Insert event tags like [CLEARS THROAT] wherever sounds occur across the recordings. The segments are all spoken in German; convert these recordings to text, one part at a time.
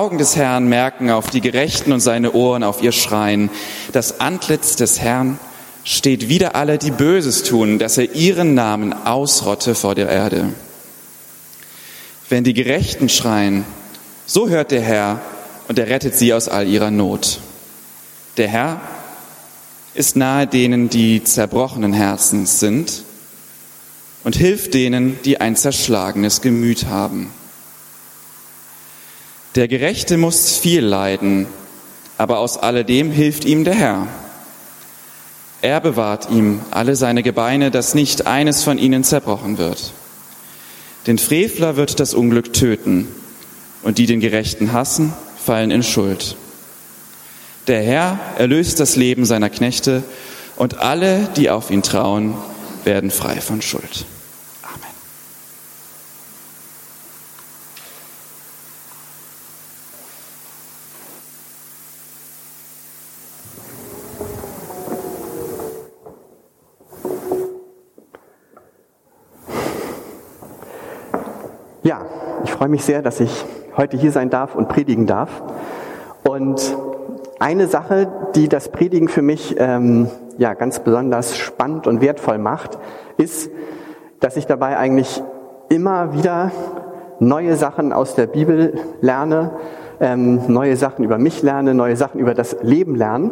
Augen des Herrn merken auf die Gerechten und seine Ohren auf ihr Schreien. Das Antlitz des Herrn steht wider alle, die Böses tun, dass er ihren Namen ausrotte vor der Erde. Wenn die Gerechten schreien, so hört der Herr und er rettet sie aus all ihrer Not. Der Herr ist nahe denen, die zerbrochenen Herzens sind und hilft denen, die ein zerschlagenes Gemüt haben. Der Gerechte muss viel leiden, aber aus alledem hilft ihm der Herr. Er bewahrt ihm alle seine Gebeine, dass nicht eines von ihnen zerbrochen wird. Den Frevler wird das Unglück töten, und die den Gerechten hassen, fallen in Schuld. Der Herr erlöst das Leben seiner Knechte, und alle, die auf ihn trauen, werden frei von Schuld. Ja, ich freue mich sehr, dass ich heute hier sein darf und predigen darf. Und eine Sache, die das Predigen für mich ähm, ja ganz besonders spannend und wertvoll macht, ist, dass ich dabei eigentlich immer wieder neue Sachen aus der Bibel lerne, ähm, neue Sachen über mich lerne, neue Sachen über das Leben lerne.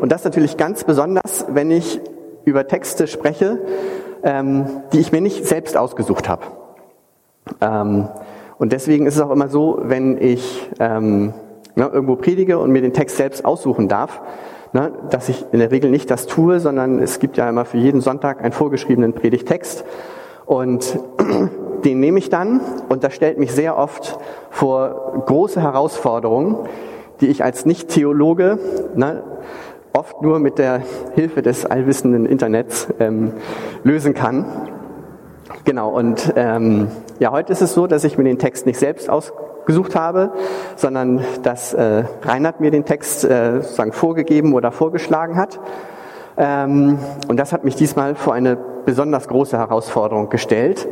Und das natürlich ganz besonders, wenn ich über Texte spreche, ähm, die ich mir nicht selbst ausgesucht habe. Ähm, und deswegen ist es auch immer so, wenn ich ähm, ne, irgendwo predige und mir den Text selbst aussuchen darf, ne, dass ich in der Regel nicht das tue, sondern es gibt ja immer für jeden Sonntag einen vorgeschriebenen Predigtext. Und [CLEARS THROAT] den nehme ich dann und das stellt mich sehr oft vor große Herausforderungen, die ich als Nicht-Theologe ne, oft nur mit der Hilfe des allwissenden Internets ähm, lösen kann. Genau, und ähm, ja, heute ist es so, dass ich mir den Text nicht selbst ausgesucht habe, sondern dass äh, Reinhard mir den Text äh, sozusagen vorgegeben oder vorgeschlagen hat. Ähm, und das hat mich diesmal vor eine besonders große Herausforderung gestellt.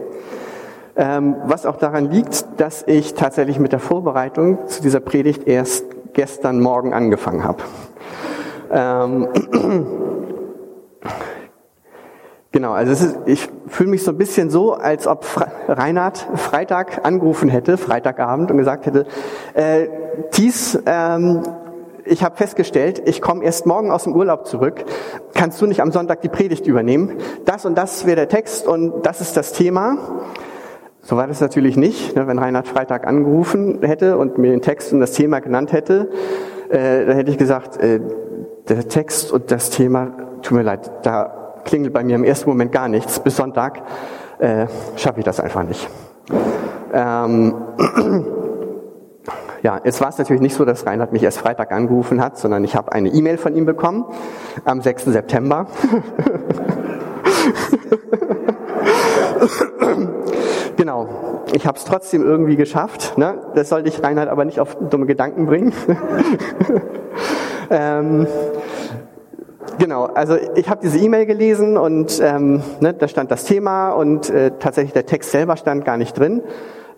Ähm, was auch daran liegt, dass ich tatsächlich mit der Vorbereitung zu dieser Predigt erst gestern Morgen angefangen habe. Ähm, Genau, also ist, ich fühle mich so ein bisschen so, als ob Reinhard Freitag angerufen hätte, Freitagabend, und gesagt hätte, äh, Thies, ähm, ich habe festgestellt, ich komme erst morgen aus dem Urlaub zurück. Kannst du nicht am Sonntag die Predigt übernehmen? Das und das wäre der Text und das ist das Thema. So war das natürlich nicht. Ne? Wenn Reinhard Freitag angerufen hätte und mir den Text und das Thema genannt hätte, äh, dann hätte ich gesagt, äh, der Text und das Thema, tut mir leid, da klingelt bei mir im ersten Moment gar nichts. Bis Sonntag äh, schaffe ich das einfach nicht. Ähm, [CLEARS THROAT] ja, es war es natürlich nicht so, dass Reinhard mich erst Freitag angerufen hat, sondern ich habe eine E-Mail von ihm bekommen am 6. September. [LAUGHS] genau, ich habe es trotzdem irgendwie geschafft. Ne? Das sollte ich Reinhard aber nicht auf dumme Gedanken bringen. [LAUGHS] ähm, Genau, also ich habe diese E-Mail gelesen und ähm, ne, da stand das Thema und äh, tatsächlich der Text selber stand gar nicht drin.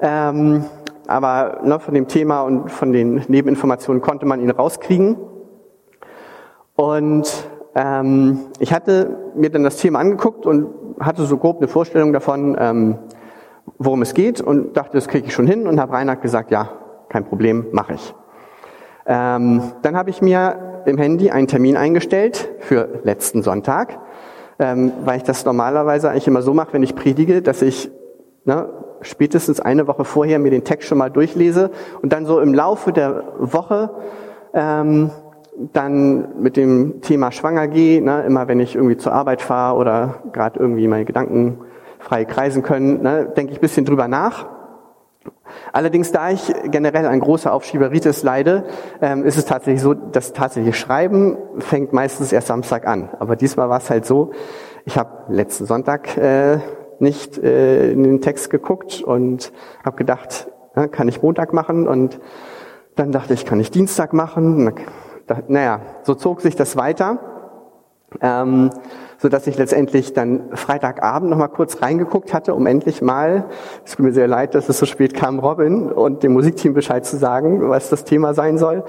Ähm, aber ne, von dem Thema und von den Nebeninformationen konnte man ihn rauskriegen. Und ähm, ich hatte mir dann das Thema angeguckt und hatte so grob eine Vorstellung davon, ähm, worum es geht und dachte, das kriege ich schon hin und habe Reinhard gesagt, ja, kein Problem, mache ich. Ähm, dann habe ich mir im Handy einen Termin eingestellt für letzten Sonntag, ähm, weil ich das normalerweise eigentlich immer so mache, wenn ich predige, dass ich ne, spätestens eine Woche vorher mir den Text schon mal durchlese und dann so im Laufe der Woche ähm, dann mit dem Thema schwanger gehe, ne, immer wenn ich irgendwie zur Arbeit fahre oder gerade irgendwie meine Gedanken frei kreisen können, ne, denke ich bisschen drüber nach Allerdings, da ich generell ein großer Aufschieberitis leide, ähm, ist es tatsächlich so, das tatsächliche Schreiben fängt meistens erst Samstag an. Aber diesmal war es halt so, ich habe letzten Sonntag äh, nicht äh, in den Text geguckt und habe gedacht, ja, kann ich Montag machen und dann dachte ich, kann ich Dienstag machen. Naja, so zog sich das weiter. Ähm, so dass ich letztendlich dann Freitagabend noch mal kurz reingeguckt hatte, um endlich mal, es tut mir sehr leid, dass es so spät kam, Robin und dem Musikteam Bescheid zu sagen, was das Thema sein soll.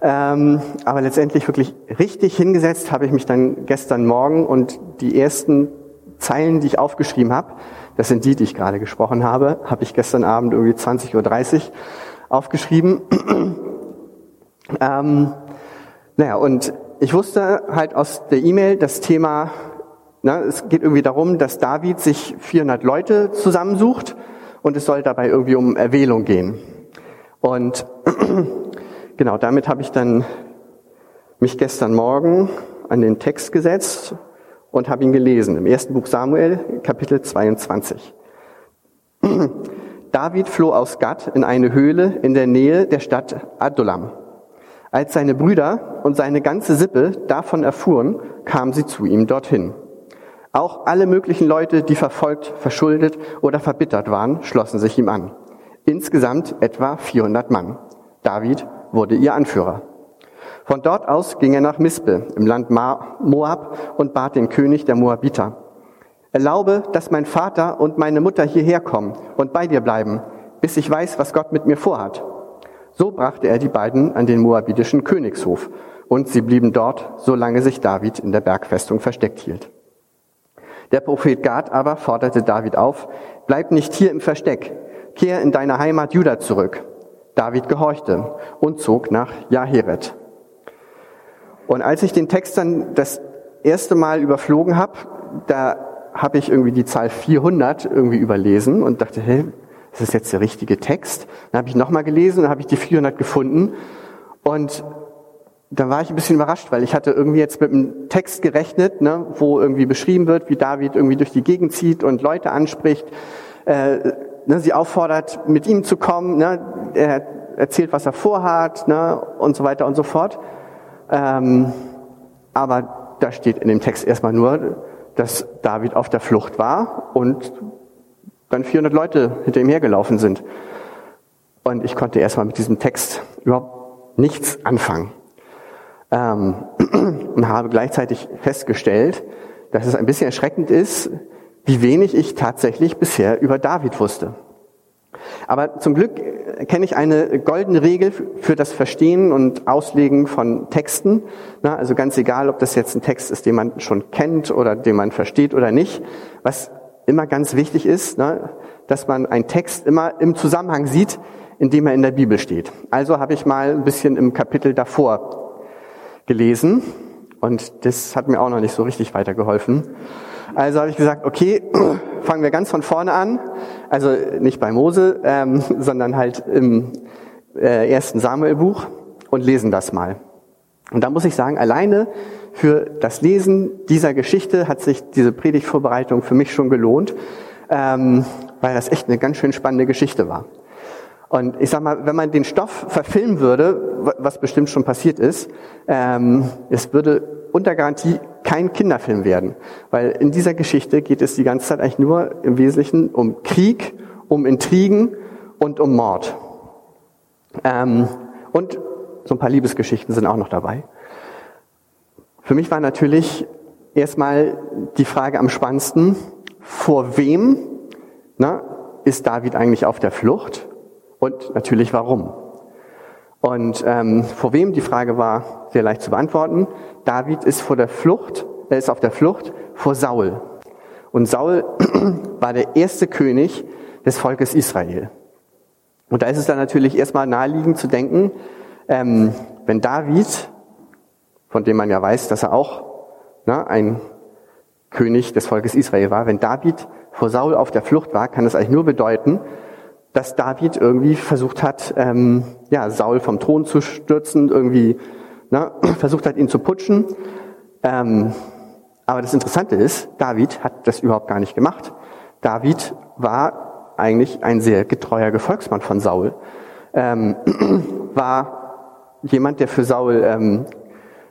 Ähm, aber letztendlich wirklich richtig hingesetzt habe ich mich dann gestern Morgen und die ersten Zeilen, die ich aufgeschrieben habe, das sind die, die ich gerade gesprochen habe, habe ich gestern Abend irgendwie 20.30 Uhr aufgeschrieben. [CLEARS THROAT] ähm, naja, und ich wusste halt aus der E-Mail das Thema, na, es geht irgendwie darum, dass David sich 400 Leute zusammensucht und es soll dabei irgendwie um Erwählung gehen. Und [CLEARS THROAT] genau, damit habe ich dann mich gestern Morgen an den Text gesetzt und habe ihn gelesen im ersten Buch Samuel, Kapitel 22. [CLEARS THROAT] David floh aus Gad in eine Höhle in der Nähe der Stadt Adullam. Als seine Brüder und seine ganze Sippe davon erfuhren, kamen sie zu ihm dorthin. Auch alle möglichen Leute, die verfolgt, verschuldet oder verbittert waren, schlossen sich ihm an. Insgesamt etwa 400 Mann. David wurde ihr Anführer. Von dort aus ging er nach Mispe im Land Moab und bat den König der Moabiter. Erlaube, dass mein Vater und meine Mutter hierher kommen und bei dir bleiben, bis ich weiß, was Gott mit mir vorhat. So brachte er die beiden an den moabitischen Königshof, und sie blieben dort, solange sich David in der Bergfestung versteckt hielt. Der Prophet Gad aber forderte David auf, bleib nicht hier im Versteck, kehr in deine Heimat Juda zurück. David gehorchte und zog nach Jaheret. Und als ich den Text dann das erste Mal überflogen habe, da habe ich irgendwie die Zahl 400 irgendwie überlesen und dachte, hey, ist das jetzt der richtige Text? Dann habe ich nochmal gelesen und habe ich die 400 gefunden. Und da war ich ein bisschen überrascht, weil ich hatte irgendwie jetzt mit einem Text gerechnet, ne, wo irgendwie beschrieben wird, wie David irgendwie durch die Gegend zieht und Leute anspricht, äh, ne, sie auffordert, mit ihm zu kommen, ne, er erzählt, was er vorhat ne, und so weiter und so fort. Ähm, aber da steht in dem Text erstmal nur, dass David auf der Flucht war und dann 400 Leute hinter ihm hergelaufen sind. Und ich konnte erstmal mit diesem Text überhaupt nichts anfangen. Ähm, [CLEARS THROAT] und habe gleichzeitig festgestellt, dass es ein bisschen erschreckend ist, wie wenig ich tatsächlich bisher über David wusste. Aber zum Glück kenne ich eine goldene Regel für das Verstehen und Auslegen von Texten. also ganz egal, ob das jetzt ein Text ist, den man schon kennt oder den man versteht oder nicht. Was immer ganz wichtig ist, ne, dass man einen Text immer im Zusammenhang sieht, in dem er in der Bibel steht. Also habe ich mal ein bisschen im Kapitel davor gelesen und das hat mir auch noch nicht so richtig weitergeholfen. Also habe ich gesagt, okay, [CLEARS THROAT] fangen wir ganz von vorne an. Also nicht bei Mose, ähm, [LAUGHS] sondern halt im äh, ersten Samuelbuch und lesen das mal. Und da muss ich sagen, alleine für das Lesen dieser Geschichte hat sich diese Predigtvorbereitung für mich schon gelohnt, ähm, weil das echt eine ganz schön spannende Geschichte war. Und ich sag mal, wenn man den Stoff verfilmen würde, was bestimmt schon passiert ist, ähm, es würde unter Garantie kein Kinderfilm werden, weil in dieser Geschichte geht es die ganze Zeit eigentlich nur im Wesentlichen um Krieg, um Intrigen und um Mord. Ähm, und so ein paar Liebesgeschichten sind auch noch dabei. Für mich war natürlich erstmal die Frage am spannendsten, vor wem na, ist David eigentlich auf der Flucht und natürlich warum. Und ähm, vor wem die Frage war sehr leicht zu beantworten. David ist vor der Flucht, er ist auf der Flucht vor Saul. Und Saul [CLEARS THROAT] war der erste König des Volkes Israel. Und da ist es dann natürlich erstmal naheliegend zu denken, ähm, wenn David von dem man ja weiß, dass er auch ne, ein König des Volkes Israel war. Wenn David vor Saul auf der Flucht war, kann das eigentlich nur bedeuten, dass David irgendwie versucht hat, ähm, ja, Saul vom Thron zu stürzen, irgendwie ne, [CLEARS THROAT] versucht hat, ihn zu putschen. Ähm, aber das Interessante ist, David hat das überhaupt gar nicht gemacht. David war eigentlich ein sehr getreuer Gefolgsmann von Saul, ähm, [CLEARS THROAT] war jemand, der für Saul ähm,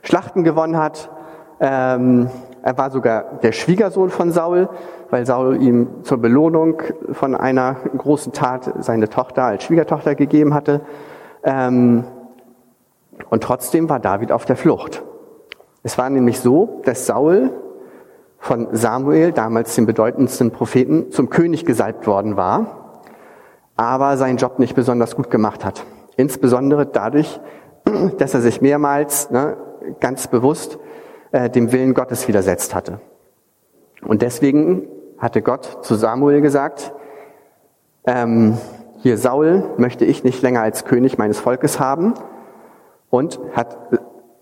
Schlachten gewonnen hat. Ähm, er war sogar der Schwiegersohn von Saul, weil Saul ihm zur Belohnung von einer großen Tat seine Tochter als Schwiegertochter gegeben hatte. Ähm, und trotzdem war David auf der Flucht. Es war nämlich so, dass Saul von Samuel, damals dem bedeutendsten Propheten, zum König gesalbt worden war, aber seinen Job nicht besonders gut gemacht hat. Insbesondere dadurch, [CLEARS THROAT] dass er sich mehrmals ne, ganz bewusst äh, dem Willen Gottes widersetzt hatte. Und deswegen hatte Gott zu Samuel gesagt, ähm, hier Saul möchte ich nicht länger als König meines Volkes haben und hat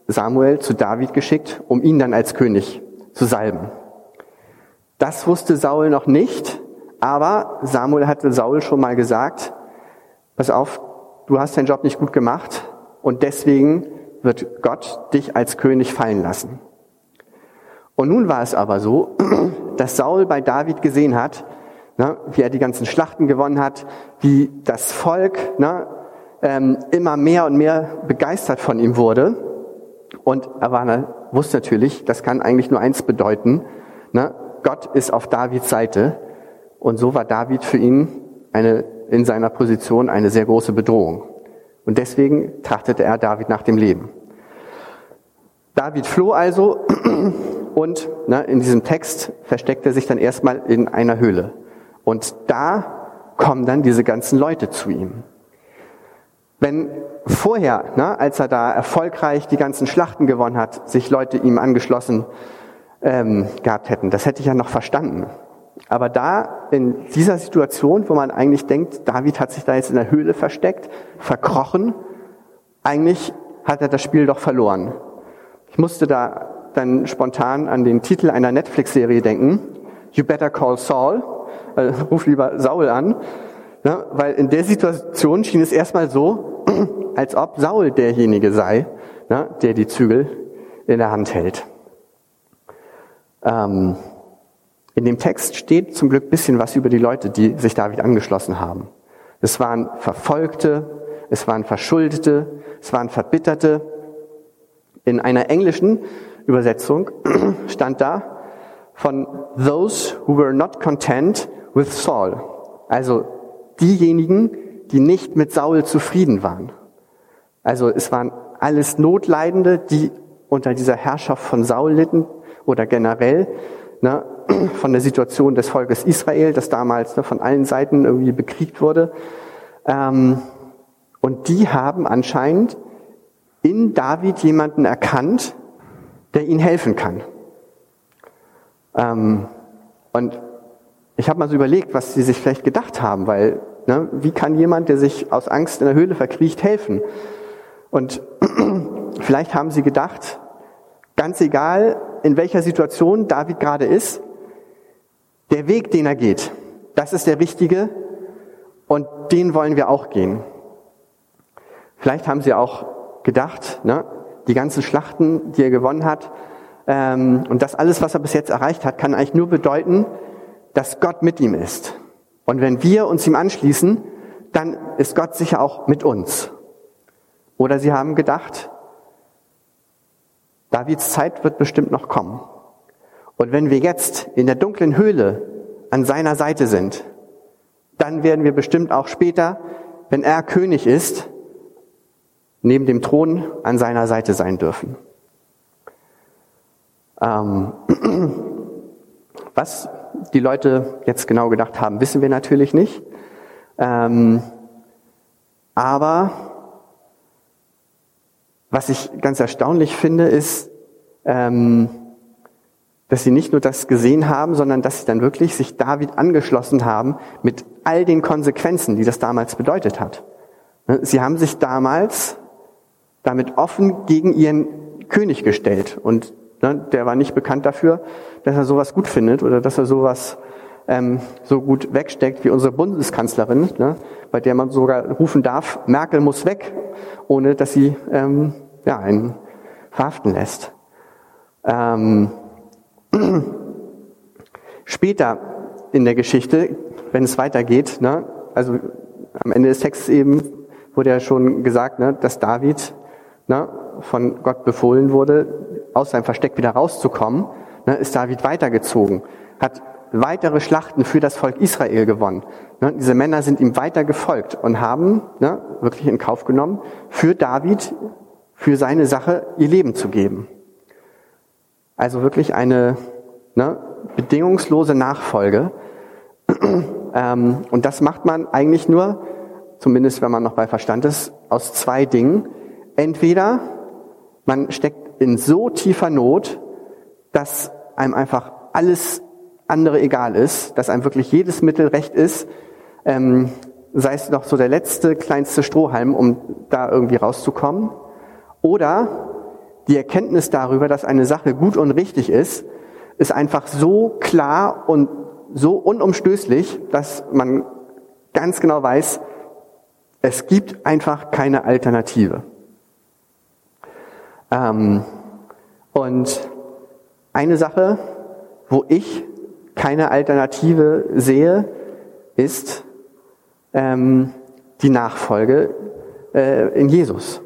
Samuel zu David geschickt, um ihn dann als König zu salben. Das wusste Saul noch nicht, aber Samuel hatte Saul schon mal gesagt, pass auf, du hast deinen Job nicht gut gemacht und deswegen wird Gott dich als König fallen lassen. Und nun war es aber so, [CLEARS THROAT] dass Saul bei David gesehen hat, ne, wie er die ganzen Schlachten gewonnen hat, wie das Volk ne, ähm, immer mehr und mehr begeistert von ihm wurde. Und er war, wusste natürlich, das kann eigentlich nur eins bedeuten, ne, Gott ist auf Davids Seite. Und so war David für ihn eine, in seiner Position eine sehr große Bedrohung. Und deswegen trachtete er David nach dem Leben. David floh also [CLEARS THROAT] und ne, in diesem Text versteckt er sich dann erstmal in einer Höhle. Und da kommen dann diese ganzen Leute zu ihm. Wenn vorher, ne, als er da erfolgreich die ganzen Schlachten gewonnen hat, sich Leute ihm angeschlossen ähm, gehabt hätten, das hätte ich ja noch verstanden. Aber da, in dieser Situation, wo man eigentlich denkt, David hat sich da jetzt in der Höhle versteckt, verkrochen, eigentlich hat er das Spiel doch verloren. Ich musste da dann spontan an den Titel einer Netflix-Serie denken, You Better Call Saul, äh, ruf lieber Saul an, ja, weil in der Situation schien es erstmal so, [CLEARS THROAT] als ob Saul derjenige sei, ja, der die Zügel in der Hand hält. Ähm, in dem Text steht zum Glück bisschen was über die Leute, die sich David angeschlossen haben. Es waren Verfolgte, es waren Verschuldete, es waren Verbitterte. In einer englischen Übersetzung stand da von those who were not content with Saul. Also diejenigen, die nicht mit Saul zufrieden waren. Also es waren alles Notleidende, die unter dieser Herrschaft von Saul litten oder generell ne, von der Situation des Volkes Israel, das damals ne, von allen Seiten irgendwie bekriegt wurde. Ähm, und die haben anscheinend in David jemanden erkannt, der ihnen helfen kann. Ähm, und ich habe mal so überlegt, was sie sich vielleicht gedacht haben, weil ne, wie kann jemand, der sich aus Angst in der Höhle verkriecht, helfen? Und [CLEARS THROAT] vielleicht haben sie gedacht, ganz egal, in welcher Situation David gerade ist, der Weg, den er geht, das ist der richtige und den wollen wir auch gehen. Vielleicht haben sie auch gedacht, ne, die ganzen Schlachten, die er gewonnen hat, ähm, und das alles, was er bis jetzt erreicht hat, kann eigentlich nur bedeuten, dass Gott mit ihm ist. Und wenn wir uns ihm anschließen, dann ist Gott sicher auch mit uns. Oder sie haben gedacht, Davids Zeit wird bestimmt noch kommen. Und wenn wir jetzt in der dunklen Höhle an seiner Seite sind, dann werden wir bestimmt auch später, wenn er König ist, neben dem Thron an seiner Seite sein dürfen. Ähm, [CLEARS THROAT] was die Leute jetzt genau gedacht haben, wissen wir natürlich nicht. Ähm, aber was ich ganz erstaunlich finde, ist, ähm, dass sie nicht nur das gesehen haben, sondern dass sie dann wirklich sich David angeschlossen haben mit all den Konsequenzen, die das damals bedeutet hat. Sie haben sich damals damit offen gegen ihren König gestellt und Ne, der war nicht bekannt dafür, dass er sowas gut findet oder dass er sowas ähm, so gut wegsteckt wie unsere Bundeskanzlerin, ne, bei der man sogar rufen darf, Merkel muss weg, ohne dass sie ähm, ja, einen verhaften lässt. Ähm, [CLEARS THROAT] später in der Geschichte, wenn es weitergeht, ne, also am Ende des Textes eben wurde ja schon gesagt, ne, dass David ne, von Gott befohlen wurde, aus seinem Versteck wieder rauszukommen, ne, ist David weitergezogen, hat weitere Schlachten für das Volk Israel gewonnen. Ne, diese Männer sind ihm weiter gefolgt und haben ne, wirklich in Kauf genommen, für David, für seine Sache ihr Leben zu geben. Also wirklich eine ne, bedingungslose Nachfolge. [CLEARS THROAT] ähm, und das macht man eigentlich nur, zumindest wenn man noch bei Verstand ist, aus zwei Dingen. Entweder man steckt in so tiefer Not, dass einem einfach alles andere egal ist, dass einem wirklich jedes Mittel recht ist, ähm, sei es noch so der letzte, kleinste Strohhalm, um da irgendwie rauszukommen. Oder die Erkenntnis darüber, dass eine Sache gut und richtig ist, ist einfach so klar und so unumstößlich, dass man ganz genau weiß, es gibt einfach keine Alternative. Ähm, und eine Sache, wo ich keine Alternative sehe, ist ähm, die Nachfolge äh, in Jesus.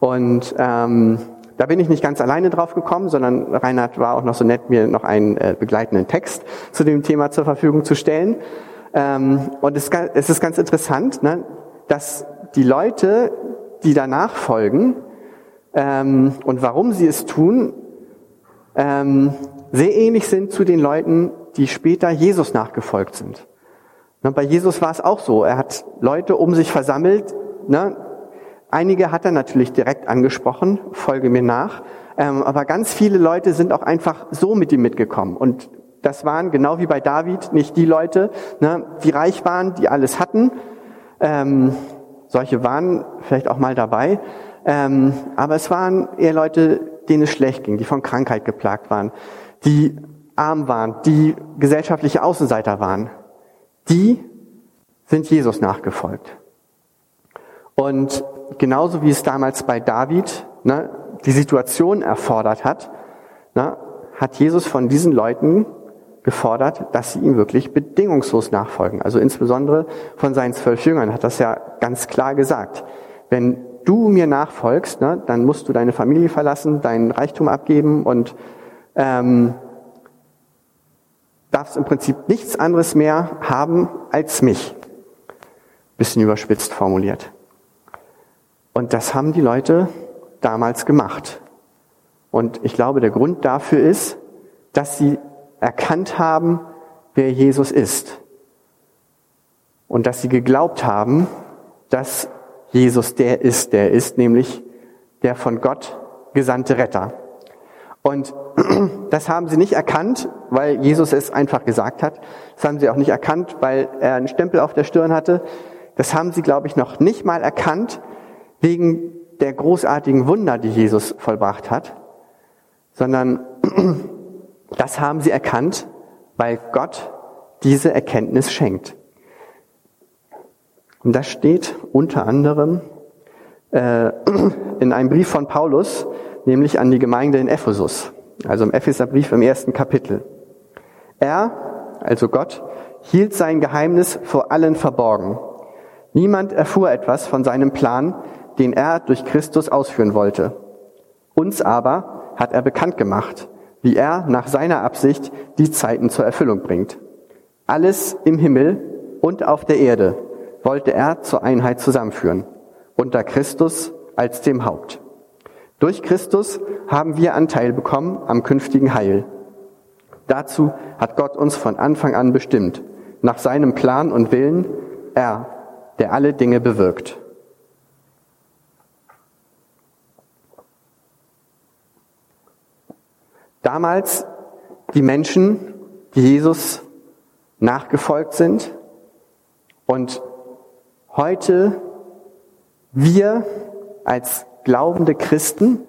Und ähm, da bin ich nicht ganz alleine drauf gekommen, sondern Reinhard war auch noch so nett, mir noch einen äh, begleitenden Text zu dem Thema zur Verfügung zu stellen. Ähm, und es, es, ist ganz interessant, ne, dass die Leute, die danach folgen ähm, und warum sie es tun, ähm, sehr ähnlich sind zu den Leuten, die später Jesus nachgefolgt sind. Ne, bei Jesus war es auch so. Er hat Leute um sich versammelt. Ne? Einige hat er natürlich direkt angesprochen, folge mir nach. Ähm, aber ganz viele Leute sind auch einfach so mit ihm mitgekommen. Und das waren genau wie bei David nicht die Leute, ne, die reich waren, die alles hatten. Ähm, solche waren vielleicht auch mal dabei. Ähm, aber es waren eher Leute, denen es schlecht ging, die von Krankheit geplagt waren, die arm waren, die gesellschaftliche Außenseiter waren, die sind Jesus nachgefolgt. Und genauso wie es damals bei David ne, die Situation erfordert hat, ne, hat Jesus von diesen Leuten gefordert, dass sie ihm wirklich bedingungslos nachfolgen. Also insbesondere von seinen zwölf Jüngern hat das ja ganz klar gesagt. Wenn du mir nachfolgst, ne, dann musst du deine Familie verlassen, deinen Reichtum abgeben und ähm, darfst im Prinzip nichts anderes mehr haben als mich. Bisschen überspitzt formuliert. Und das haben die Leute damals gemacht. Und ich glaube, der Grund dafür ist, dass sie erkannt haben, wer Jesus ist. Und dass sie geglaubt haben, dass Jesus der ist, der ist, nämlich der von Gott gesandte Retter. Und [CLEARS THROAT] das haben sie nicht erkannt, weil Jesus es einfach gesagt hat. Das haben sie auch nicht erkannt, weil er einen Stempel auf der Stirn hatte. Das haben sie, glaube ich, noch nicht mal erkannt wegen der großartigen Wunder, die Jesus vollbracht hat, sondern [CLEARS THROAT] das haben sie erkannt, weil Gott diese Erkenntnis schenkt. Und das steht unter anderem äh, [CLEARS THROAT] in einem Brief von Paulus, nämlich an die Gemeinde in Ephesus, also im Epheserbrief im ersten Kapitel. Er, also Gott, hielt sein Geheimnis vor allen verborgen. Niemand erfuhr etwas von seinem Plan, den er durch Christus ausführen wollte. Uns aber hat er bekannt gemacht, wie er nach seiner Absicht die Zeiten zur Erfüllung bringt. Alles im Himmel und auf der Erde wollte er zur Einheit zusammenführen, unter Christus als dem Haupt. Durch Christus haben wir Anteil bekommen am künftigen Heil. Dazu hat Gott uns von Anfang an bestimmt, nach seinem Plan und Willen, er, der alle Dinge bewirkt. Damals die Menschen, die Jesus nachgefolgt sind und heute wir als glaubende Christen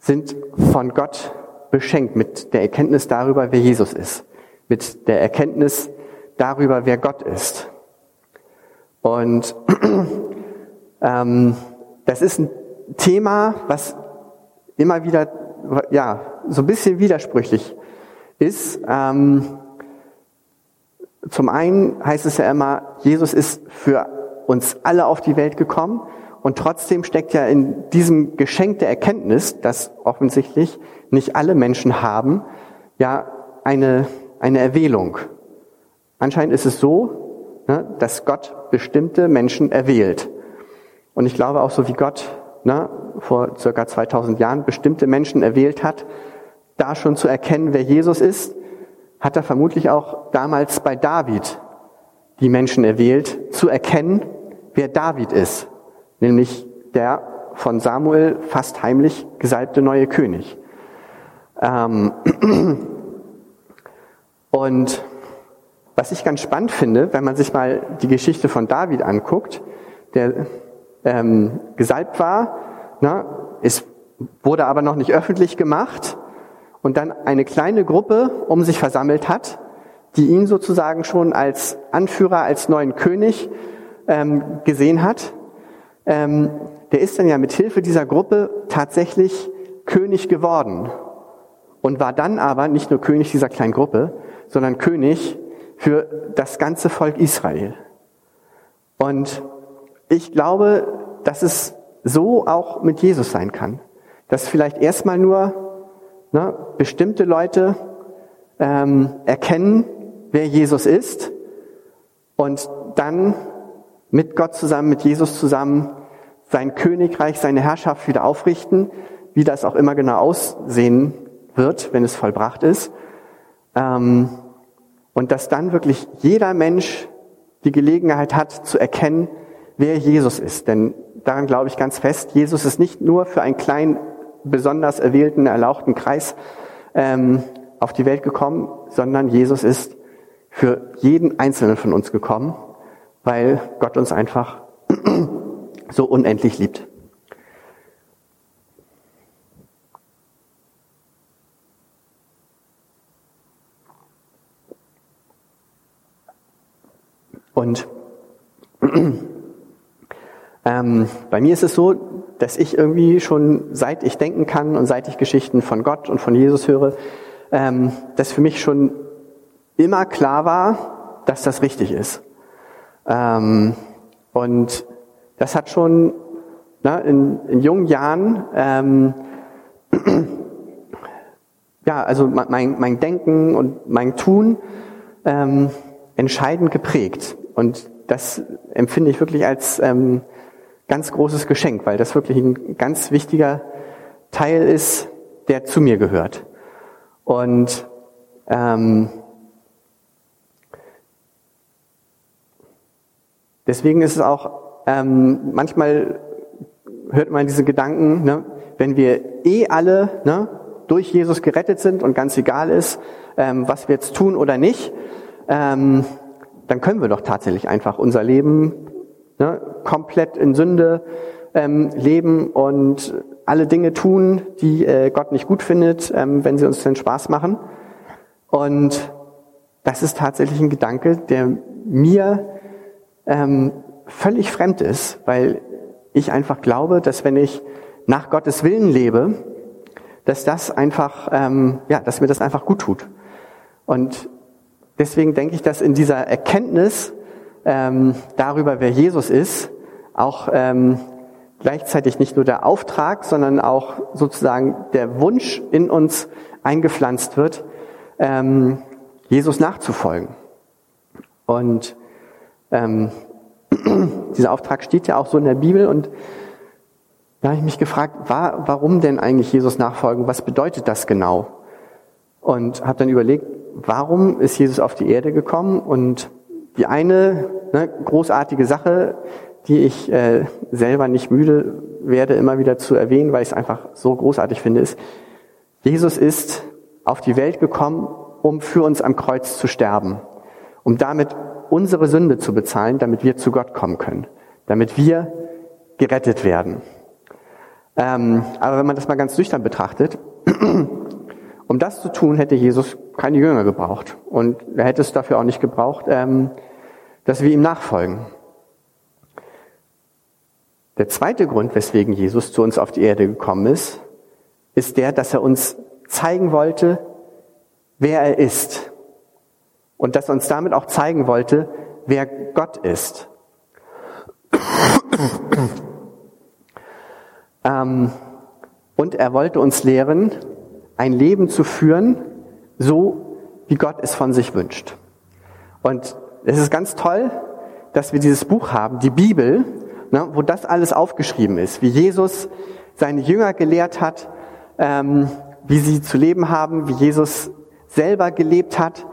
sind von Gott beschenkt mit der Erkenntnis darüber, wer Jesus ist, mit der Erkenntnis darüber, wer Gott ist. Und [CLEARS THROAT] ähm, das ist ein Thema, was immer wieder ja so ein bisschen widersprüchlich ist. Ähm, zum einen heißt es ja immer, Jesus ist für uns alle auf die Welt gekommen und trotzdem steckt ja in diesem Geschenk der Erkenntnis, das offensichtlich nicht alle Menschen haben, ja eine, eine Erwählung. Anscheinend ist es so, ne, dass Gott bestimmte Menschen erwählt. Und ich glaube auch so wie Gott ne, vor circa 2000 Jahren bestimmte Menschen erwählt hat, da schon zu erkennen, wer Jesus ist, hat er vermutlich auch damals bei David die Menschen erwählt, zu erkennen, wer David ist, nämlich der von Samuel fast heimlich gesalbte neue König. Ähm [CLEARS THROAT] und was ich ganz spannend finde, wenn man sich mal die Geschichte von David anguckt, der ähm, gesalbt war, na, es wurde aber noch nicht öffentlich gemacht und dann eine kleine Gruppe um sich versammelt hat, die ihn sozusagen schon als Anführer, als neuen König ähm, gesehen hat. Ähm, der ist dann ja mit Hilfe dieser Gruppe tatsächlich König geworden und war dann aber nicht nur König dieser kleinen Gruppe, sondern König für das ganze Volk Israel. Und ich glaube, dass es so auch mit Jesus sein kann. Dass vielleicht erstmal nur ne, bestimmte Leute ähm, erkennen, wer Jesus ist und dann mit Gott zusammen, mit Jesus zusammen sein Königreich, seine Herrschaft wieder aufrichten, wie das auch immer genau aussehen wird, wenn es vollbracht ist. Ähm, und dass dann wirklich jeder Mensch die Gelegenheit hat zu erkennen, wer Jesus ist. Denn daran glaube ich ganz fest, Jesus ist nicht nur für einen kleinen, besonders erwählten, erlauchten Kreis ähm, auf die Welt gekommen, sondern Jesus ist für jeden Einzelnen von uns gekommen, weil Gott uns einfach [CLEARS THROAT] so unendlich liebt. Und [CLEARS THROAT] ähm, bei mir ist es so, dass ich irgendwie schon seit ich denken kann und seit ich Geschichten von Gott und von Jesus höre, ähm, dass für mich schon immer klar war, dass das richtig ist. Ähm, und das hat schon na, in, in jungen Jahren ähm, [CLEARS THROAT] ja, also mein, mein Denken und mein Tun ähm, entscheidend geprägt. Und das empfinde ich wirklich als ähm, ganz großes Geschenk, weil das wirklich ein ganz wichtiger Teil ist, der zu mir gehört. Und ähm, deswegen ist es auch ähm, manchmal hört man diese Gedanken, ne, wenn wir eh alle ne, durch Jesus gerettet sind und ganz egal ist, ähm, was wir jetzt tun oder nicht, ähm, dann können wir doch tatsächlich einfach unser Leben ne, komplett in Sünde ähm, leben und alle Dinge tun, die äh, Gott nicht gut findet, ähm, wenn sie uns den Spaß machen. Und das ist tatsächlich ein Gedanke, der mir ähm, völlig fremd ist, weil ich einfach glaube, dass wenn ich nach Gottes Willen lebe, dass das einfach, ähm, ja, dass mir das einfach gut tut. Und Deswegen denke ich, dass in dieser Erkenntnis ähm, darüber, wer Jesus ist, auch ähm, gleichzeitig nicht nur der Auftrag, sondern auch sozusagen der Wunsch in uns eingepflanzt wird, ähm, Jesus nachzufolgen. Und ähm, [CLEARS THROAT] dieser Auftrag steht ja auch so in der Bibel und da habe ich mich gefragt, war, warum denn eigentlich Jesus nachfolgen? Was bedeutet das genau? Und habe dann überlegt, warum ist Jesus auf die Erde gekommen? Und die eine ne, großartige Sache, die ich äh, selber nicht müde werde, immer wieder zu erwähnen, weil ich es einfach so großartig finde, ist, Jesus ist auf die Welt gekommen, um für uns am Kreuz zu sterben, um damit unsere Sünde zu bezahlen, damit wir zu Gott kommen können, damit wir gerettet werden. Ähm, aber wenn man das mal ganz nüchtern betrachtet, [CLEARS THROAT] um das zu tun, hätte Jesus keine Jünger gebraucht. Und er hätte es dafür auch nicht gebraucht, ähm, dass wir ihm nachfolgen. Der zweite Grund, weswegen Jesus zu uns auf die Erde gekommen ist, ist der, dass er uns zeigen wollte, wer er ist. Und dass er uns damit auch zeigen wollte, wer Gott ist. ähm, und er wollte uns lehren, ein Leben zu führen, so wie Gott es von sich wünscht. Und es ist ganz toll, dass wir dieses Buch haben, die Bibel, ne, wo das alles aufgeschrieben ist, wie Jesus seine Jünger gelehrt hat, ähm, wie sie zu leben haben, wie Jesus selber gelebt hat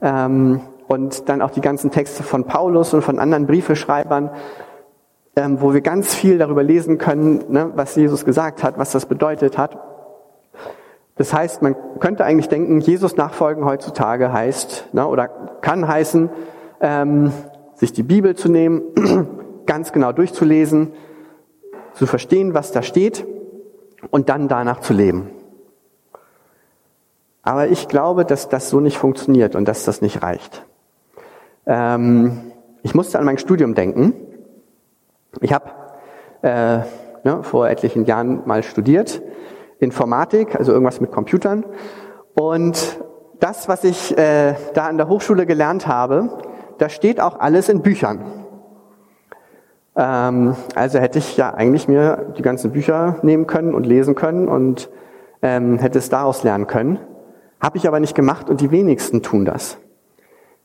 ähm, und dann auch die ganzen Texte von Paulus und von anderen Briefeschreibern, ähm, wo wir ganz viel darüber lesen können, ne, was Jesus gesagt hat, was das bedeutet hat. Das heißt, man könnte eigentlich denken, Jesus nachfolgen heutzutage heißt ne, oder kann heißen, ähm, sich die Bibel zu nehmen, [CLEARS THROAT] ganz genau durchzulesen, zu verstehen, was da steht und dann danach zu leben. Aber ich glaube, dass das so nicht funktioniert und dass das nicht reicht. Ähm, ich musste an mein Studium denken. Ich habe äh, ne, vor etlichen Jahren mal studiert, Informatik, also irgendwas mit Computern. Und das, was ich äh, da an der Hochschule gelernt habe, das steht auch alles in Büchern. Ähm, also hätte ich ja eigentlich mir die ganzen Bücher nehmen können und lesen können und ähm, hätte es daraus lernen können. Habe ich aber nicht gemacht und die wenigsten tun das.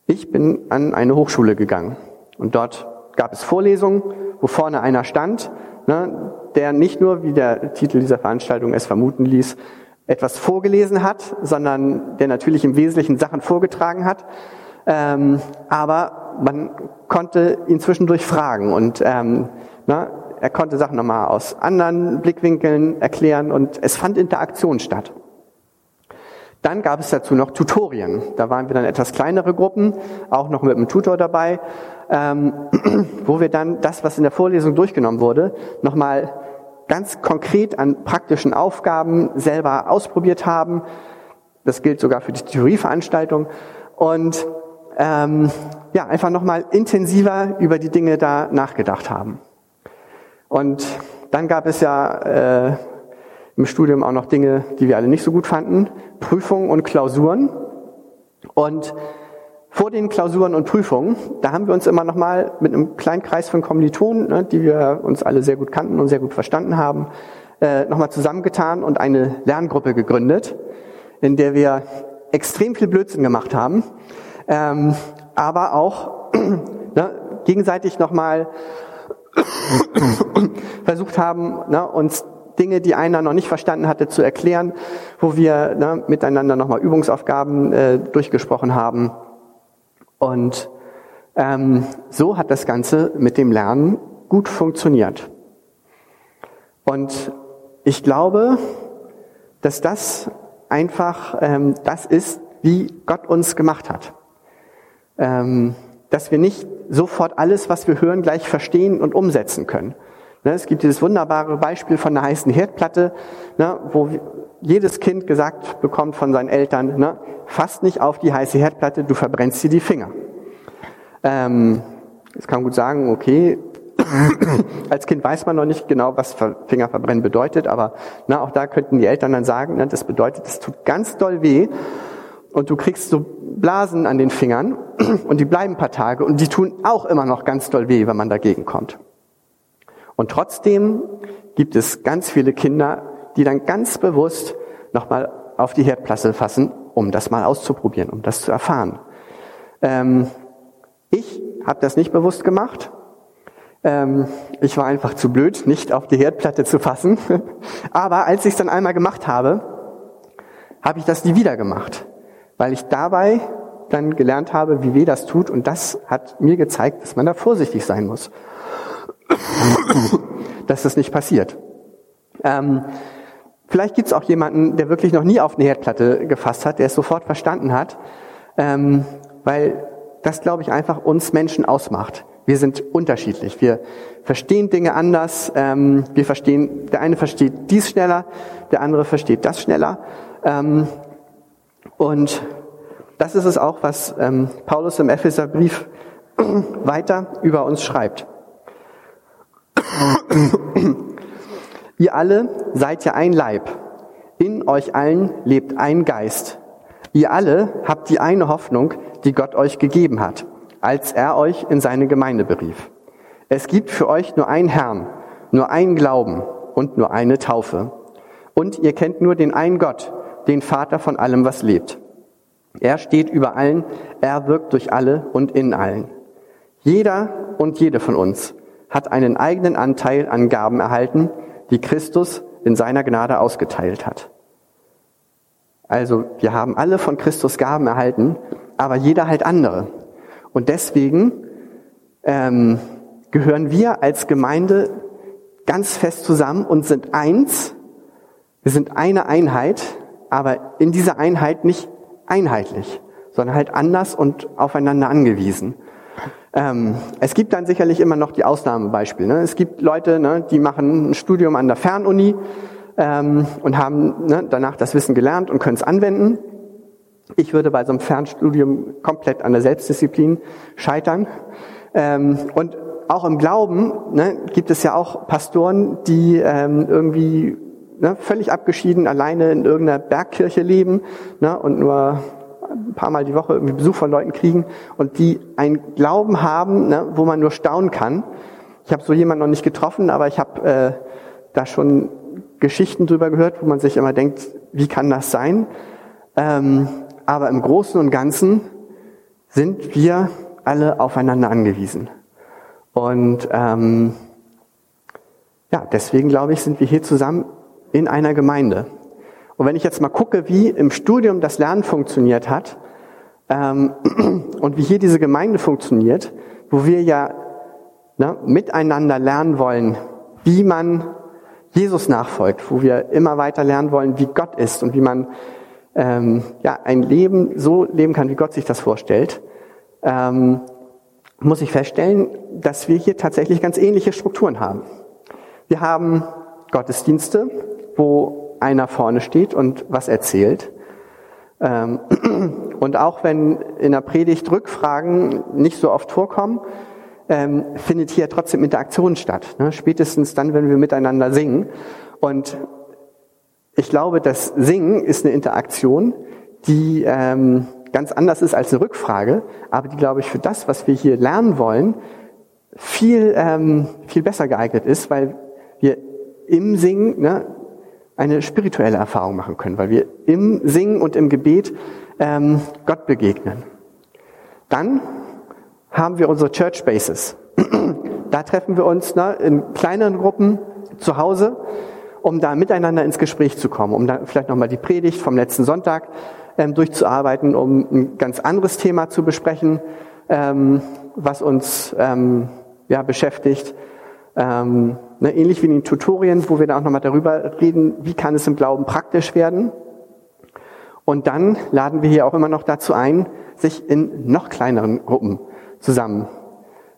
Ich bin an eine Hochschule gegangen und dort gab es Vorlesungen, wo vorne einer stand, ne, der nicht nur, wie der Titel dieser Veranstaltung es vermuten ließ, etwas vorgelesen hat, sondern der natürlich im Wesentlichen Sachen vorgetragen hat. Ähm, aber man konnte ihn zwischendurch fragen und ähm, na, er konnte Sachen nochmal aus anderen Blickwinkeln erklären und es fand Interaktion statt. Dann gab es dazu noch Tutorien. Da waren wir dann etwas kleinere Gruppen, auch noch mit einem Tutor dabei, ähm, [CLEARS THROAT] wo wir dann das, was in der Vorlesung durchgenommen wurde, nochmal ganz konkret an praktischen Aufgaben selber ausprobiert haben. Das gilt sogar für die Theorieveranstaltung. Und ähm, ja, einfach nochmal intensiver über die Dinge da nachgedacht haben. Und dann gab es ja äh, im Studium auch noch Dinge, die wir alle nicht so gut fanden, Prüfungen und Klausuren. Und vor den Klausuren und Prüfungen, da haben wir uns immer nochmal mit einem kleinen Kreis von Kommilitonen, ne, die wir uns alle sehr gut kannten und sehr gut verstanden haben, äh, nochmal zusammengetan und eine Lerngruppe gegründet, in der wir extrem viel Blödsinn gemacht haben, ähm, aber auch [CLEARS THROAT] ne, gegenseitig nochmal [CLEARS THROAT] versucht haben, ne, uns Dinge, die einer noch nicht verstanden hatte, zu erklären, wo wir ne, miteinander nochmal Übungsaufgaben äh, durchgesprochen haben. Und ähm, so hat das Ganze mit dem Lernen gut funktioniert. Und ich glaube, dass das einfach ähm, das ist, wie Gott uns gemacht hat. Ähm, dass wir nicht sofort alles, was wir hören, gleich verstehen und umsetzen können. Ne, es gibt dieses wunderbare Beispiel von einer heißen Herdplatte, ne, wo jedes Kind gesagt bekommt von seinen Eltern, ne, fass nicht auf die heiße Herdplatte, du verbrennst dir die Finger. Ähm, jetzt kann man gut sagen, okay, [COUGHS] als Kind weiß man noch nicht genau, was Fingerverbrennen bedeutet, aber na, auch da könnten die Eltern dann sagen, na, das bedeutet, es tut ganz doll weh und du kriegst so Blasen an den Fingern [COUGHS] und die bleiben ein paar Tage und die tun auch immer noch ganz doll weh, wenn man dagegen kommt. Und trotzdem gibt es ganz viele Kinder, die dann ganz bewusst nochmal auf die Herdplatte fassen, um das mal auszuprobieren, um das zu erfahren. Ähm, ich habe das nicht bewusst gemacht. Ähm, ich war einfach zu blöd, nicht auf die Herdplatte zu fassen. [LAUGHS] Aber als ich es dann einmal gemacht habe, habe ich das nie wieder gemacht, weil ich dabei dann gelernt habe, wie weh das tut. Und das hat mir gezeigt, dass man da vorsichtig sein muss. [COUGHS] dass das nicht passiert. Ähm, vielleicht gibt es auch jemanden, der wirklich noch nie auf eine Herdplatte gefasst hat, der es sofort verstanden hat, ähm, weil das, glaube ich, einfach uns Menschen ausmacht. Wir sind unterschiedlich. Wir verstehen Dinge anders. Ähm, wir verstehen, der eine versteht dies schneller, der andere versteht das schneller. Ähm, und das ist es auch, was ähm, Paulus im Epheserbrief [CLEARS THROAT] weiter über uns schreibt. Ihr alle seid ja ein Leib. In euch allen lebt ein Geist. Ihr alle habt die eine Hoffnung, die Gott euch gegeben hat, als er euch in seine Gemeinde berief. Es gibt für euch nur einen Herrn, nur einen Glauben und nur eine Taufe. Und ihr kennt nur den einen Gott, den Vater von allem, was lebt. Er steht über allen, er wirkt durch alle und in allen. Jeder und jede von uns hat einen eigenen Anteil an Gaben erhalten, die Christus in seiner Gnade ausgeteilt hat. Also wir haben alle von Christus Gaben erhalten, aber jeder halt andere. Und deswegen ähm, gehören wir als Gemeinde ganz fest zusammen und sind eins. Wir sind eine Einheit, aber in dieser Einheit nicht einheitlich, sondern halt anders und aufeinander angewiesen. Ähm, es gibt dann sicherlich immer noch die Ausnahmebeispiele. Ne? Es gibt Leute, ne, die machen ein Studium an der Fernuni ähm, und haben ne, danach das Wissen gelernt und können es anwenden. Ich würde bei so einem Fernstudium komplett an der Selbstdisziplin scheitern. Ähm, und auch im Glauben ne, gibt es ja auch Pastoren, die ähm, irgendwie ne, völlig abgeschieden alleine in irgendeiner Bergkirche leben ne, und nur ein paar Mal die Woche irgendwie Besuch von Leuten kriegen und die einen Glauben haben, ne, wo man nur staunen kann. Ich habe so jemanden noch nicht getroffen, aber ich habe äh, da schon Geschichten drüber gehört, wo man sich immer denkt, wie kann das sein? Ähm, aber im Großen und Ganzen sind wir alle aufeinander angewiesen. Und ähm, ja, deswegen glaube ich, sind wir hier zusammen in einer Gemeinde. Und wenn ich jetzt mal gucke, wie im Studium das Lernen funktioniert hat ähm, [CLEARS THROAT] und wie hier diese Gemeinde funktioniert, wo wir ja ne, miteinander lernen wollen, wie man Jesus nachfolgt, wo wir immer weiter lernen wollen, wie Gott ist und wie man ähm, ja ein Leben so leben kann, wie Gott sich das vorstellt, ähm, muss ich feststellen, dass wir hier tatsächlich ganz ähnliche Strukturen haben. Wir haben Gottesdienste, wo einer vorne steht und was erzählt. Ähm, [CLEARS THROAT] und auch wenn in der Predigt Rückfragen nicht so oft vorkommen, ähm, findet hier trotzdem Interaktion statt. Ne? Spätestens dann, wenn wir miteinander singen. Und ich glaube, das Singen ist eine Interaktion, die ähm, ganz anders ist als eine Rückfrage, aber die, glaube ich, für das, was wir hier lernen wollen, viel, viel besser geeignet ist, weil wir im Singen ne, eine spirituelle Erfahrung machen können, weil wir im Singen und im Gebet ähm, Gott begegnen. Dann haben wir unsere Church Spaces. da treffen wir uns ne, in kleineren Gruppen zu Hause, um da miteinander ins Gespräch zu kommen, um da vielleicht nochmal die Predigt vom letzten Sonntag ähm, durchzuarbeiten, um ein ganz anderes Thema zu besprechen, ähm, was uns ähm, ja, beschäftigt. Ähm, ne, ähnlich wie in den Tutorien, wo wir da auch nochmal darüber reden, wie kann es im Glauben praktisch werden. Und dann laden wir hier auch immer noch dazu ein, sich in noch kleineren Gruppen zusammen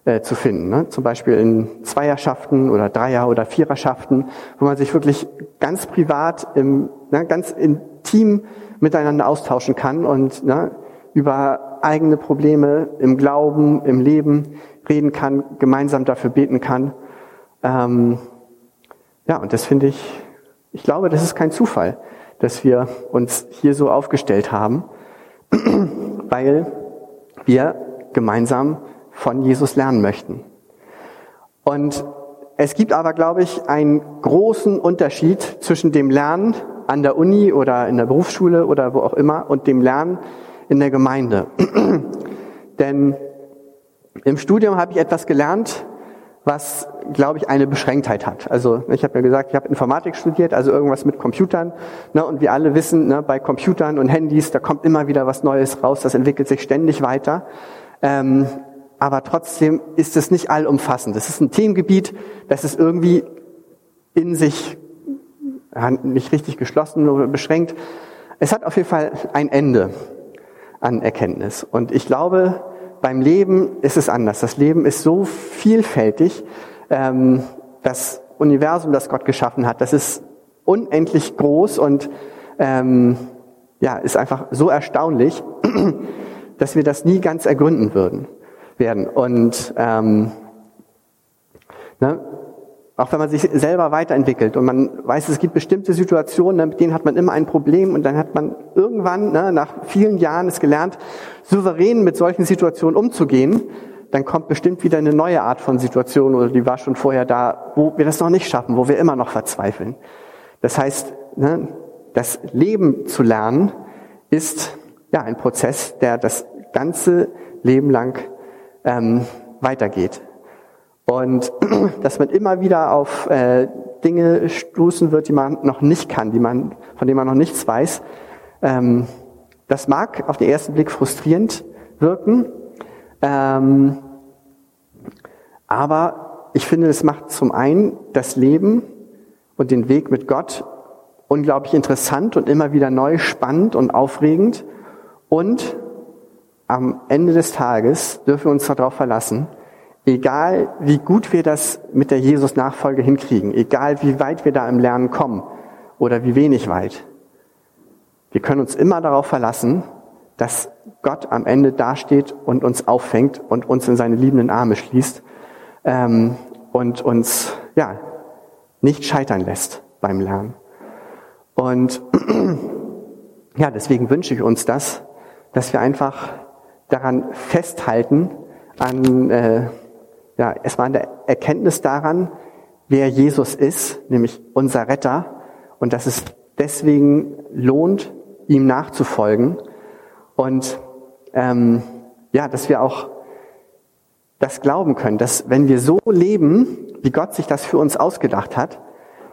äh, zu finden. Ne? Zum Beispiel in Zweierschaften oder Dreier- oder Viererschaften, wo man sich wirklich ganz privat, im, ne, ganz intim miteinander austauschen kann und ne, über eigene Probleme im Glauben, im Leben reden kann, gemeinsam dafür beten kann. Ähm, ja, und das finde ich, ich glaube, das ist kein Zufall, dass wir uns hier so aufgestellt haben, [CLEARS THROAT] weil wir gemeinsam von Jesus lernen möchten. Und es gibt aber, glaube ich, einen großen Unterschied zwischen dem Lernen an der Uni oder in der Berufsschule oder wo auch immer und dem Lernen in der Gemeinde. [CLEARS THROAT] Denn im Studium habe ich etwas gelernt, was, glaube ich, eine Beschränktheit hat. Also ich habe ja gesagt, ich habe Informatik studiert, also irgendwas mit Computern. Ne, und wir alle wissen, ne, bei Computern und Handys, da kommt immer wieder was Neues raus, das entwickelt sich ständig weiter. Ähm, aber trotzdem ist es nicht allumfassend. Es ist ein Themengebiet, das ist irgendwie in sich ja, nicht richtig geschlossen oder beschränkt. Es hat auf jeden Fall ein Ende an Erkenntnis. Und ich glaube, beim Leben ist es anders. Das Leben ist so vielfältig. Ähm, das Universum, das Gott geschaffen hat, das ist unendlich groß und ähm, ja, ist einfach so erstaunlich, [CLEARS THROAT] dass wir das nie ganz ergründen würden werden. Und ähm, ne, auch wenn man sich selber weiterentwickelt und man weiß, es gibt bestimmte Situationen, ne, mit denen hat man immer ein Problem und dann hat man irgendwann, ne, nach vielen Jahren es gelernt, souverän mit solchen Situationen umzugehen, dann kommt bestimmt wieder eine neue Art von Situation oder die war schon vorher da, wo wir das noch nicht schaffen, wo wir immer noch verzweifeln. Das heißt, ne, das Leben zu lernen ist ja ein Prozess, der das ganze Leben lang ähm, weitergeht. Und [CLEARS THROAT] dass man immer wieder auf äh, Dinge stoßen wird, die man noch nicht kann, die man, von denen man noch nichts weiß. Ähm, das mag auf den ersten Blick frustrierend wirken, ähm, aber ich finde, es macht zum einen das Leben und den Weg mit Gott unglaublich interessant und immer wieder neu spannend und aufregend. Und am Ende des Tages dürfen wir uns darauf verlassen, egal wie gut wir das mit der Jesus-Nachfolge hinkriegen, egal wie weit wir da im Lernen kommen oder wie wenig weit, wir können uns immer darauf verlassen, dass Gott am Ende dasteht und uns auffängt und uns in seine liebenden Arme schließt ähm, und uns ja nicht scheitern lässt beim Lernen. Und [CLEARS THROAT] ja, deswegen wünsche ich uns das, dass wir einfach daran festhalten, an, äh, ja, erstmal an der Erkenntnis daran, wer Jesus ist, nämlich unser Retter, und dass es deswegen lohnt, ihm nachzufolgen. Und ähm, ja, dass wir auch das glauben können, dass wenn wir so leben, wie Gott sich das für uns ausgedacht hat,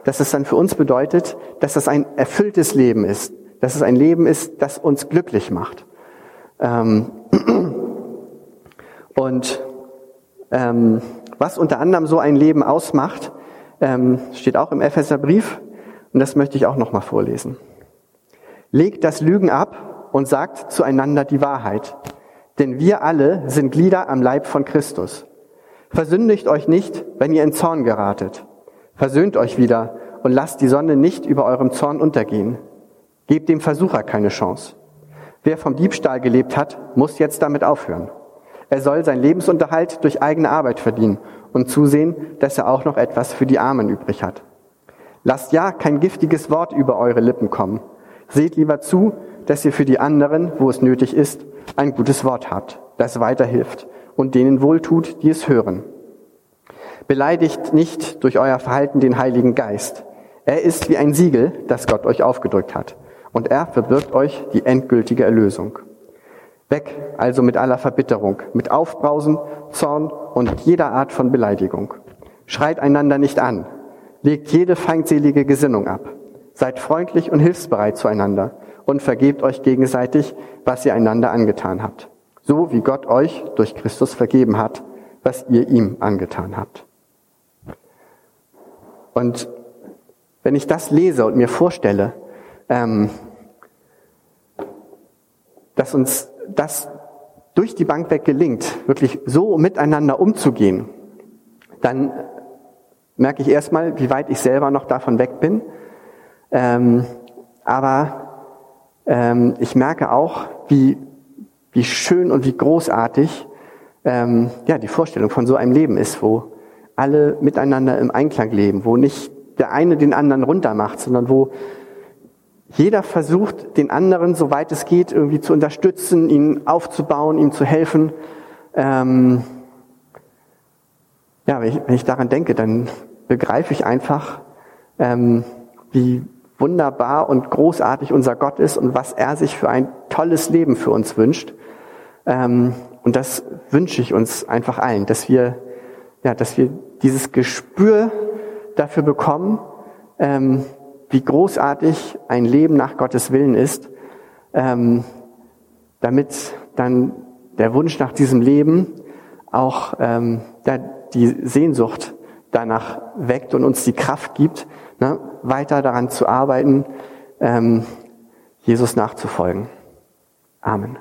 dass es dann für uns bedeutet, dass es ein erfülltes Leben ist, dass es ein Leben ist, das uns glücklich macht. Ähm, [CLEARS THROAT] und ähm, was unter anderem so ein Leben ausmacht, ähm, steht auch im Epheserbrief und das möchte ich auch nochmal vorlesen. Legt das Lügen ab und sagt zueinander die Wahrheit, denn wir alle sind Glieder am Leib von Christus. Versündigt euch nicht, wenn ihr in Zorn geratet. Versöhnt euch wieder und lasst die Sonne nicht über eurem Zorn untergehen. Gebt dem Versucher keine Chance. Wer vom Diebstahl gelebt hat, muss jetzt damit aufhören. Er soll sein Lebensunterhalt durch eigene Arbeit verdienen und zusehen, dass er auch noch etwas für die Armen übrig hat. Lasst ja kein giftiges Wort über eure Lippen kommen. Seht lieber zu, dass ihr für die anderen, wo es nötig ist, ein gutes Wort habt, das weiterhilft und denen wohltut, die es hören. Beleidigt nicht durch euer Verhalten den Heiligen Geist. Er ist wie ein Siegel, das Gott euch aufgedrückt hat. Und er verbirgt euch die endgültige Erlösung. Weg also mit aller Verbitterung, mit Aufbrausen, Zorn und jeder Art von Beleidigung. Schreit einander nicht an. Legt jede feindselige Gesinnung ab. Seid freundlich und hilfsbereit zueinander und vergebt euch gegenseitig, was ihr einander angetan habt. So wie Gott euch durch Christus vergeben hat, was ihr ihm angetan habt. Und wenn ich das lese und mir vorstelle, ähm, dass uns das durch die Bank weg gelingt, wirklich so miteinander umzugehen, dann merke ich erstmal, wie weit ich selber noch davon weg bin. Ähm, aber ähm, ich merke auch, wie, wie schön und wie großartig ähm, ja, die Vorstellung von so einem Leben ist, wo alle miteinander im Einklang leben, wo nicht der eine den anderen runtermacht, sondern wo jeder versucht, den anderen, soweit es geht, irgendwie zu unterstützen, ihn aufzubauen, ihm zu helfen. Ähm, ja, wenn ich, wenn ich daran denke, dann begreife ich einfach, ähm, wie wunderbar und großartig unser Gott ist und was er sich für ein tolles Leben für uns wünscht. Ähm, und das wünsche ich uns einfach allen, dass wir, ja, dass wir dieses Gespür dafür bekommen, ähm, wie großartig ein Leben nach Gottes Willen ist, ähm, damit dann der Wunsch nach diesem Leben auch ähm, die Sehnsucht danach weckt und uns die Kraft gibt, ne, weiter daran zu arbeiten, ähm, Jesus nachzufolgen. Amen.